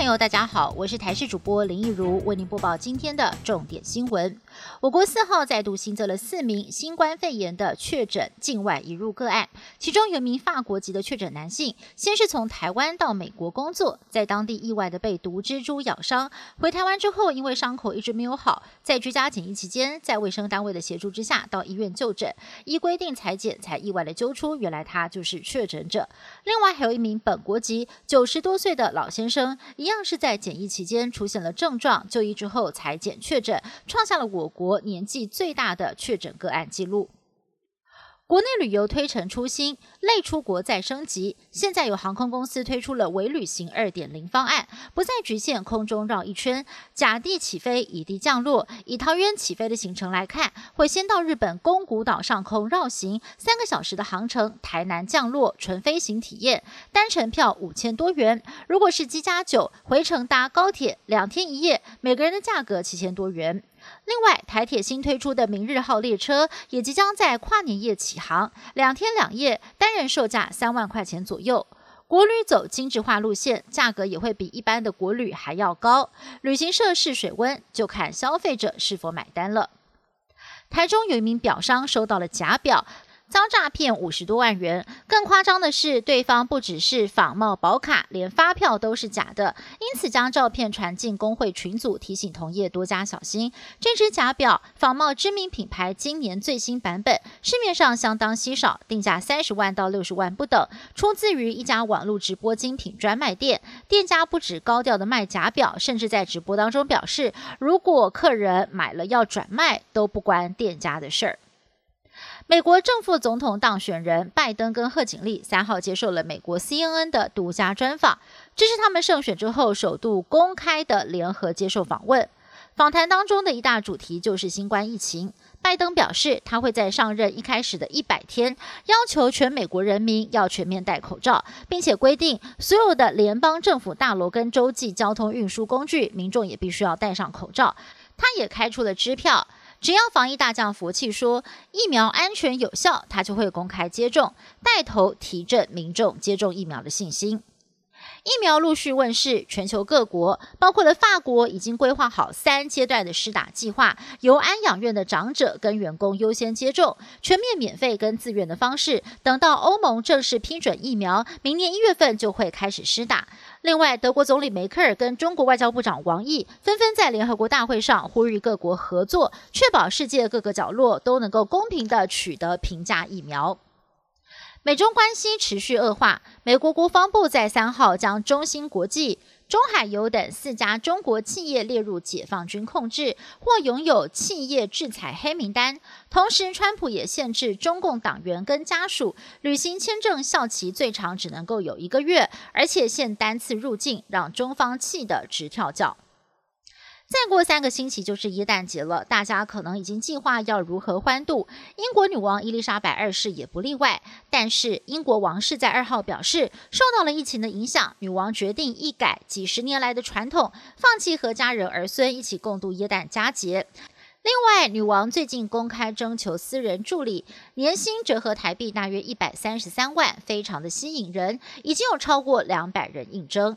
朋友，大家好，我是台视主播林奕如，为您播报今天的重点新闻。我国四号再度新增了四名新冠肺炎的确诊境外移入个案，其中有一名法国籍的确诊男性，先是从台湾到美国工作，在当地意外的被毒蜘蛛咬伤，回台湾之后，因为伤口一直没有好，在居家检疫期间，在卫生单位的协助之下，到医院就诊，依规定裁剪，才意外的揪出原来他就是确诊者。另外还有一名本国籍九十多岁的老先生，一样是在检疫期间出现了症状，就医之后才检确诊，创下了我国。年纪最大的确诊个案记录。国内旅游推陈出新，类出国再升级。现在有航空公司推出了“微旅行二点零”方案，不再局限空中绕一圈，甲地起飞，乙地降落。以桃园起飞的行程来看，会先到日本宫古岛上空绕行三个小时的航程，台南降落，纯飞行体验，单程票五千多元。如果是机加酒，回程搭高铁两天一夜，每个人的价格七千多元。另外，台铁新推出的明日号列车也即将在跨年夜起航，两天两夜，单人售价三万块钱左右。国旅走精致化路线，价格也会比一般的国旅还要高。旅行社试水温，就看消费者是否买单了。台中有一名表商收到了假表。遭诈骗五十多万元，更夸张的是，对方不只是仿冒保卡，连发票都是假的，因此将照片传进工会群组，提醒同业多加小心。这只假表仿冒知名品牌今年最新版本，市面上相当稀少，定价三十万到六十万不等，出自于一家网络直播精品专卖店。店家不止高调的卖假表，甚至在直播当中表示，如果客人买了要转卖，都不关店家的事儿。美国正副总统当选人拜登跟贺锦丽三号接受了美国 CNN 的独家专访，这是他们胜选之后首度公开的联合接受访问。访谈当中的一大主题就是新冠疫情。拜登表示，他会在上任一开始的一百天，要求全美国人民要全面戴口罩，并且规定所有的联邦政府大楼跟洲际交通运输工具，民众也必须要戴上口罩。他也开出了支票。只要防疫大将佛气说疫苗安全有效，他就会公开接种，带头提振民众接种疫苗的信心。疫苗陆续问世，全球各国，包括了法国，已经规划好三阶段的施打计划，由安养院的长者跟员工优先接种，全面免费跟自愿的方式。等到欧盟正式批准疫苗，明年一月份就会开始施打。另外，德国总理梅克尔跟中国外交部长王毅纷纷在联合国大会上呼吁各国合作，确保世界各个角落都能够公平的取得平价疫苗。美中关系持续恶化，美国国防部在三号将中芯国际、中海油等四家中国企业列入解放军控制或拥有企业制裁黑名单。同时，川普也限制中共党员跟家属旅行签证效期最长只能够有一个月，而且限单次入境，让中方气得直跳脚。再过三个星期就是耶诞节了，大家可能已经计划要如何欢度。英国女王伊丽莎白二世也不例外。但是英国王室在二号表示，受到了疫情的影响，女王决定一改几十年来的传统，放弃和家人儿孙一起共度耶诞佳节。另外，女王最近公开征求私人助理，年薪折合台币大约一百三十三万，非常的吸引人，已经有超过两百人应征。